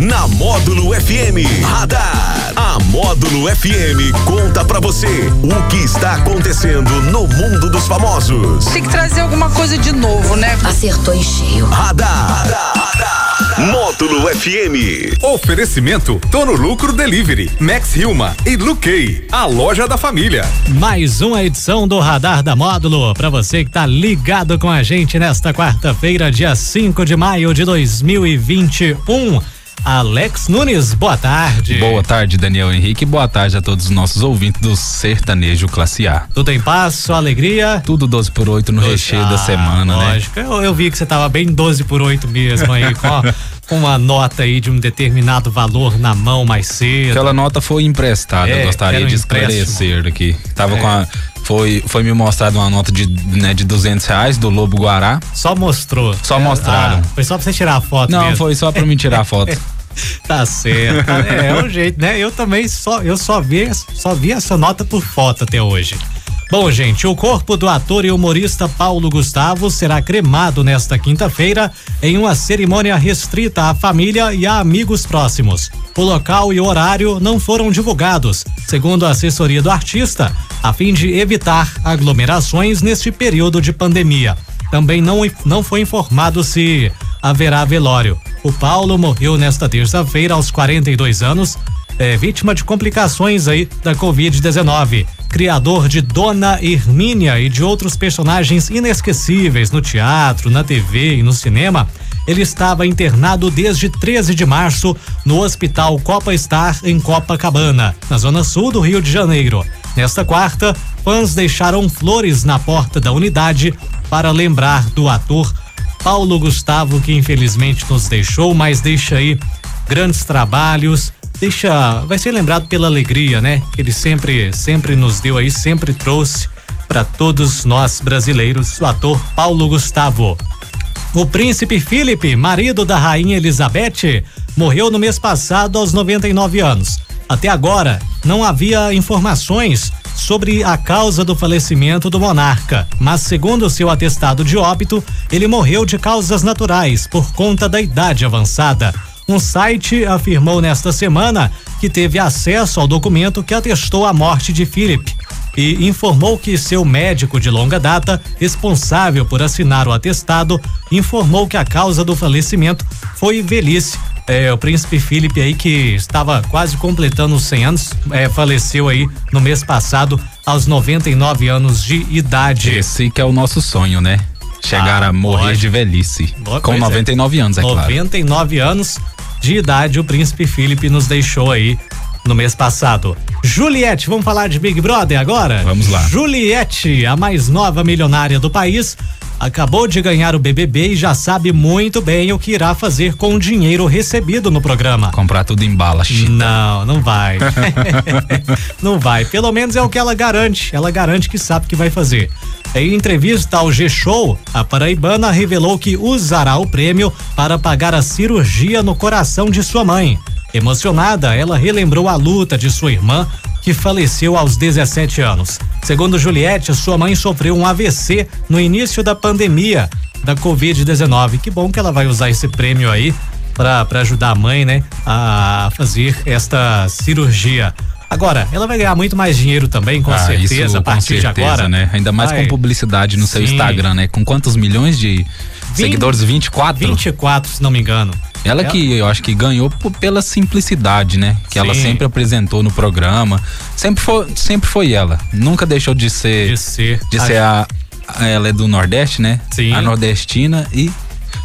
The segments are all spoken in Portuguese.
na Módulo FM Radar. A Módulo FM conta pra você o que está acontecendo no mundo dos famosos. Tem que trazer alguma coisa de novo, né? Acertou em cheio. Radar. Módulo FM. Oferecimento Tono Lucro Delivery, Max Hilma e Luquei, a loja da família. Mais uma edição do Radar da Módulo para você que tá ligado com a gente nesta quarta-feira, dia 5 de maio de 2021. Alex Nunes, boa tarde. Boa tarde, Daniel Henrique. Boa tarde a todos os nossos ouvintes do Sertanejo Classe A. Tudo em paz, sua alegria? Tudo 12 por 8 no 12, recheio ah, da semana, lógico. né? Lógico, eu, eu, vi que você tava bem 12 por 8 mesmo aí, com, com uma nota aí de um determinado valor na mão mais cedo. Aquela nota foi emprestada, é, eu gostaria um de esclarecer aqui. Tava é. com a foi, foi me mostrado uma nota de, né, de 200 reais do Lobo Guará. Só mostrou. Só é, mostraram. Ah, foi só pra você tirar a foto. Não, mesmo. foi só pra mim tirar a foto. tá certo. Tá, é, é um jeito, né? Eu também só, eu só vi, só vi essa nota por foto até hoje. Bom, gente, o corpo do ator e humorista Paulo Gustavo será cremado nesta quinta-feira em uma cerimônia restrita à família e a amigos próximos. O local e o horário não foram divulgados, segundo a assessoria do artista, a fim de evitar aglomerações neste período de pandemia. Também não, não foi informado se haverá velório. O Paulo morreu nesta terça-feira aos 42 anos, é, vítima de complicações aí da Covid-19. Criador de Dona Hermínia e de outros personagens inesquecíveis no teatro, na TV e no cinema, ele estava internado desde 13 de março no Hospital Copa Star em Copacabana, na zona sul do Rio de Janeiro. Nesta quarta, fãs deixaram flores na porta da unidade para lembrar do ator Paulo Gustavo, que infelizmente nos deixou, mas deixa aí grandes trabalhos, deixa, vai ser lembrado pela alegria, né? Que ele sempre, sempre nos deu aí, sempre trouxe para todos nós brasileiros, o ator Paulo Gustavo. O príncipe Felipe, marido da rainha Elizabeth, morreu no mês passado aos 99 anos. Até agora, não havia informações sobre a causa do falecimento do monarca, mas segundo seu atestado de óbito, ele morreu de causas naturais por conta da idade avançada. Um site afirmou nesta semana que teve acesso ao documento que atestou a morte de Philip e informou que seu médico de longa data, responsável por assinar o atestado, informou que a causa do falecimento foi velhice é, o príncipe Felipe aí que estava quase completando os 100 anos, é, faleceu aí no mês passado aos 99 anos de idade. Esse que é o nosso sonho, né? Chegar ah, a morrer de velhice. Boa com 99 é. anos, é 99 claro. 99 anos de idade o príncipe Felipe nos deixou aí no mês passado. Juliette, vamos falar de Big Brother agora? Vamos lá. Juliette, a mais nova milionária do país, acabou de ganhar o BBB e já sabe muito bem o que irá fazer com o dinheiro recebido no programa. Comprar tudo em bala, chita. Não, não vai. não vai. Pelo menos é o que ela garante. Ela garante que sabe o que vai fazer. Em entrevista ao G-Show, a paraibana revelou que usará o prêmio para pagar a cirurgia no coração de sua mãe. Emocionada, ela relembrou a luta de sua irmã que faleceu aos 17 anos. Segundo Juliette, sua mãe sofreu um AVC no início da pandemia da Covid-19. Que bom que ela vai usar esse prêmio aí para ajudar a mãe, né, a fazer esta cirurgia. Agora, ela vai ganhar muito mais dinheiro também, com ah, certeza, isso, a partir certeza, de agora. né? Ainda mais vai. com publicidade no Sim. seu Instagram, né? Com quantos milhões de 20, seguidores? 24? 24, se não me engano. Ela que eu acho que ganhou pela simplicidade, né? Que Sim. ela sempre apresentou no programa. Sempre foi, sempre foi ela. Nunca deixou de ser. De ser. De a ser a, a, Ela é do Nordeste, né? Sim. A nordestina e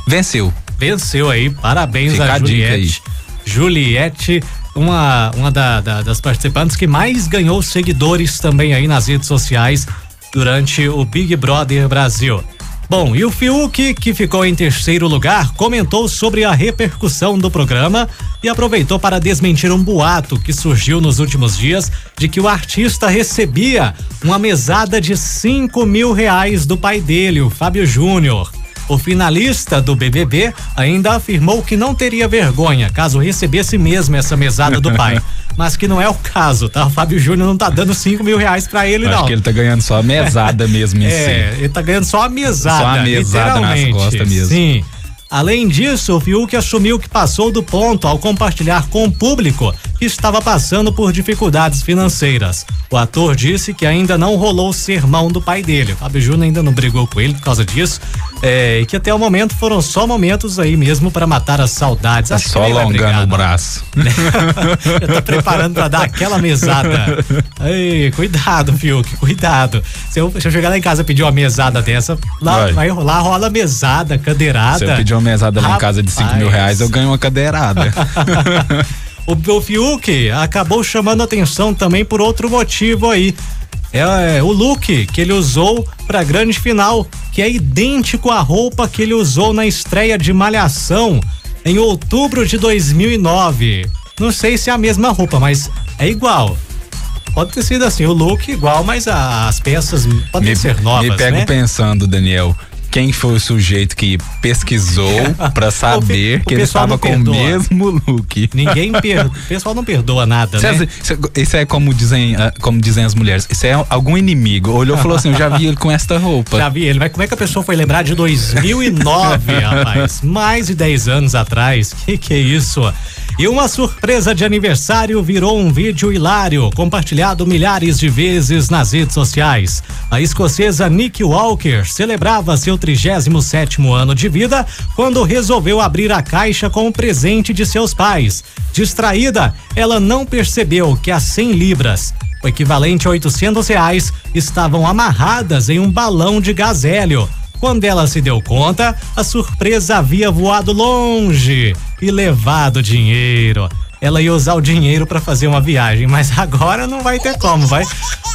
venceu. Venceu aí. Parabéns Fica a Juliette. Juliette, uma, uma da, da, das participantes que mais ganhou seguidores também aí nas redes sociais durante o Big Brother Brasil. Bom, e o Fiuk, que ficou em terceiro lugar, comentou sobre a repercussão do programa e aproveitou para desmentir um boato que surgiu nos últimos dias de que o artista recebia uma mesada de cinco mil reais do pai dele, o Fábio Júnior. O finalista do BBB ainda afirmou que não teria vergonha caso recebesse mesmo essa mesada do pai. mas que não é o caso, tá? O Fábio Júnior não tá dando cinco mil reais pra ele, não. Acho que ele tá ganhando só a mesada mesmo em é, si. ele tá ganhando só a mesada. Só a mesada nas costas mesmo. Sim. Além disso, o Fiuk assumiu que passou do ponto ao compartilhar com o público que estava passando por dificuldades financeiras. O ator disse que ainda não rolou o sermão do pai dele. O Fábio Júnior ainda não brigou com ele por causa disso. É, e que até o momento foram só momentos aí mesmo para matar as saudades. Tá só alongando o braço. Já tá preparando para dar aquela mesada. Ei, cuidado, Fiuk, cuidado. Se eu, se eu chegar lá em casa e pedir uma mesada dessa, lá, vai. Vai, lá rola mesada, cadeirada. Se eu pedir uma mesada lá em casa de 5 mil reais, eu ganho uma cadeirada. o, o Fiuk acabou chamando atenção também por outro motivo aí. É, é, o look que ele usou para a grande final, que é idêntico à roupa que ele usou na estreia de Malhação em outubro de 2009. Não sei se é a mesma roupa, mas é igual. Pode ter sido assim, o look igual, mas as peças podem me, ser novas, Me pego né? pensando, Daniel, quem foi o sujeito que pesquisou para saber o que ele estava com o mesmo look. Ninguém perdoa. O pessoal não perdoa nada, isso né? É, isso é como dizem, ah, como dizem as mulheres. Isso é algum inimigo. Olhou e falou assim: Eu já vi ele com esta roupa. Já vi ele, mas como é que a pessoa foi lembrar de 2009, rapaz? Mais de 10 anos atrás. Que que é isso? E uma surpresa de aniversário virou um vídeo hilário, compartilhado milhares de vezes nas redes sociais. A escocesa Nick Walker celebrava seu 37 ano de vida quando resolveu abrir a caixa com o presente de seus pais. Distraída, ela não percebeu que as 100 libras, o equivalente a 800 reais, estavam amarradas em um balão de gás hélio. Quando ela se deu conta, a surpresa havia voado longe e levado dinheiro. Ela ia usar o dinheiro para fazer uma viagem, mas agora não vai ter como, vai.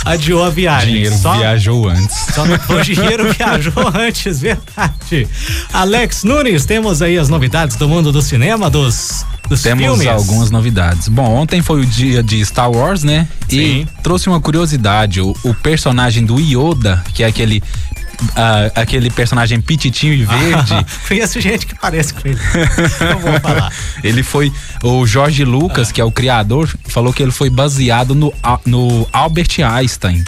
Adiou a viagem. Dinheiro só, viajou antes. Só o dinheiro viajou antes, verdade. Alex Nunes, temos aí as novidades do mundo do cinema, dos dos Temos filmes. algumas novidades. Bom, ontem foi o dia de Star Wars, né? Sim. E trouxe uma curiosidade. O, o personagem do Yoda, que é aquele uh, aquele personagem pititinho e verde. Ah, conheço gente que parece com ele. Não vou falar. ele foi. O Jorge Lucas, ah. que é o criador, falou que ele foi baseado no, no Albert Einstein.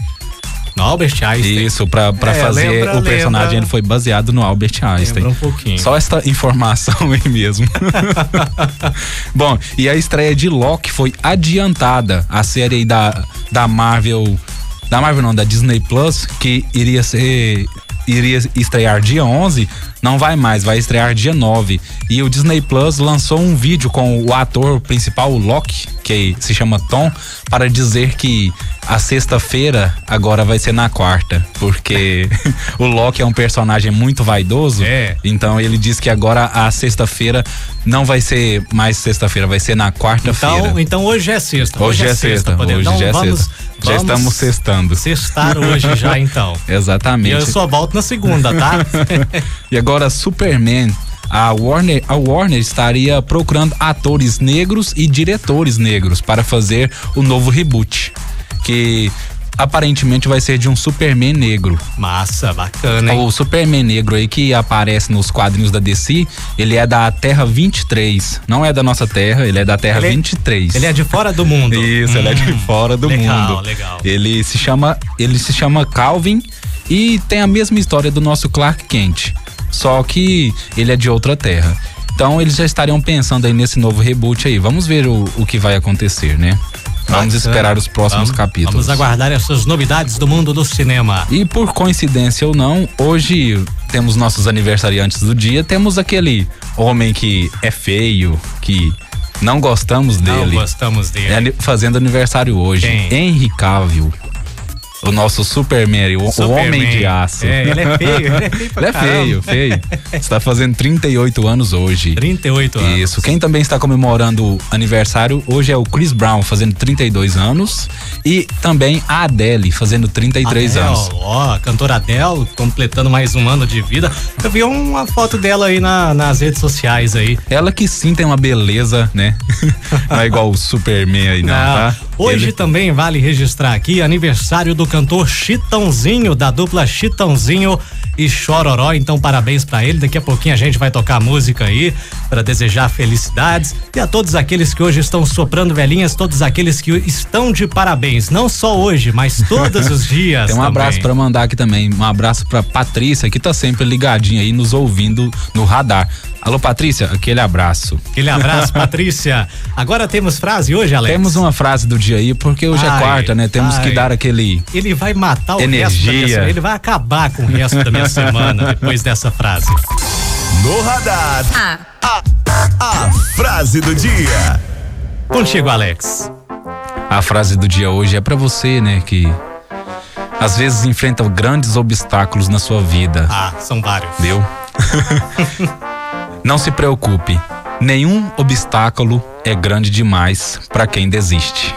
No Albert Einstein. Isso, pra, pra é, fazer lembra, o personagem, lembra, ele foi baseado no Albert Einstein. um pouquinho. Só esta informação aí mesmo. Bom, e a estreia de Loki foi adiantada. A série da, da Marvel. Da Marvel não, da Disney Plus, que iria ser iria estrear dia 11, não vai mais, vai estrear dia 9. E o Disney Plus lançou um vídeo com o ator principal, o Loki, que se chama Tom, para dizer que a sexta-feira agora vai ser na quarta, porque o Loki é um personagem muito vaidoso. É. Então ele diz que agora a sexta-feira não vai ser mais sexta-feira, vai ser na quarta-feira. Então, então hoje é sexta. Hoje, hoje é, sexta. sexta hoje então, já é vamos, sexta. Já vamos estamos sextando. Sextar hoje já então. Exatamente. E eu só volto na segunda, tá? e agora Superman a Warner, a Warner estaria procurando atores negros e diretores negros para fazer o novo reboot que aparentemente vai ser de um Superman negro. Massa, bacana, hein? O Superman negro aí que aparece nos quadrinhos da DC, ele é da Terra 23. Não é da nossa Terra, ele é da Terra ele 23. É, ele é de fora do mundo. Isso, hum, ele é de hum, fora do legal, mundo. Legal, legal. Ele se chama, ele se chama Calvin e tem a mesma história do nosso Clark Kent. Só que ele é de outra terra. Então eles já estariam pensando aí nesse novo reboot aí. Vamos ver o, o que vai acontecer, né? Vamos esperar os próximos vamos, capítulos. Vamos aguardar essas novidades do mundo do cinema. E por coincidência ou não, hoje temos nossos aniversariantes do dia. Temos aquele homem que é feio, que não gostamos dele. Não gostamos dele. É, fazendo aniversário hoje. Quem? Henry Cavill. O nosso Superman, o, Superman. o homem de aço. É, ele é feio, ele é feio pra Ele é feio, feio. Está fazendo 38 anos hoje. 38 anos. Isso. Quem também está comemorando aniversário hoje é o Chris Brown, fazendo 32 anos. E também a Adele, fazendo 33 Adele, anos. Ó, a cantora Adele, completando mais um ano de vida. Eu vi uma foto dela aí na, nas redes sociais aí. Ela que sim tem uma beleza, né? não é igual o Superman aí, não, não tá? Hoje Ele... também vale registrar aqui aniversário do cantor Chitãozinho, da dupla Chitãozinho e Chororó. Então, parabéns para ele. Daqui a pouquinho a gente vai tocar música aí para desejar felicidades e a todos aqueles que hoje estão soprando velhinhas, todos aqueles que estão de parabéns, não só hoje, mas todos os dias. Tem um também. abraço para mandar aqui também, um abraço para Patrícia que tá sempre ligadinha aí nos ouvindo no radar. Alô, Patrícia, aquele abraço. Aquele abraço, Patrícia. Agora temos frase hoje, Alex? Temos uma frase do dia aí, porque hoje Ai, é quarta, né? Temos ai. que dar aquele. Ele vai matar o Energia. resto da minha. Ele vai acabar com o resto da minha semana depois dessa frase. No radar. A, a frase do dia. Contigo, Alex. A frase do dia hoje é pra você, né? Que às vezes enfrenta grandes obstáculos na sua vida. Ah, são vários. Viu? Não se preocupe. Nenhum obstáculo é grande demais pra quem desiste.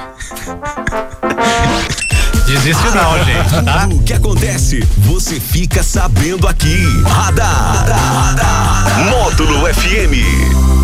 Desiste não, gente, tá? O que acontece? Você fica sabendo aqui. Radar. Módulo FM.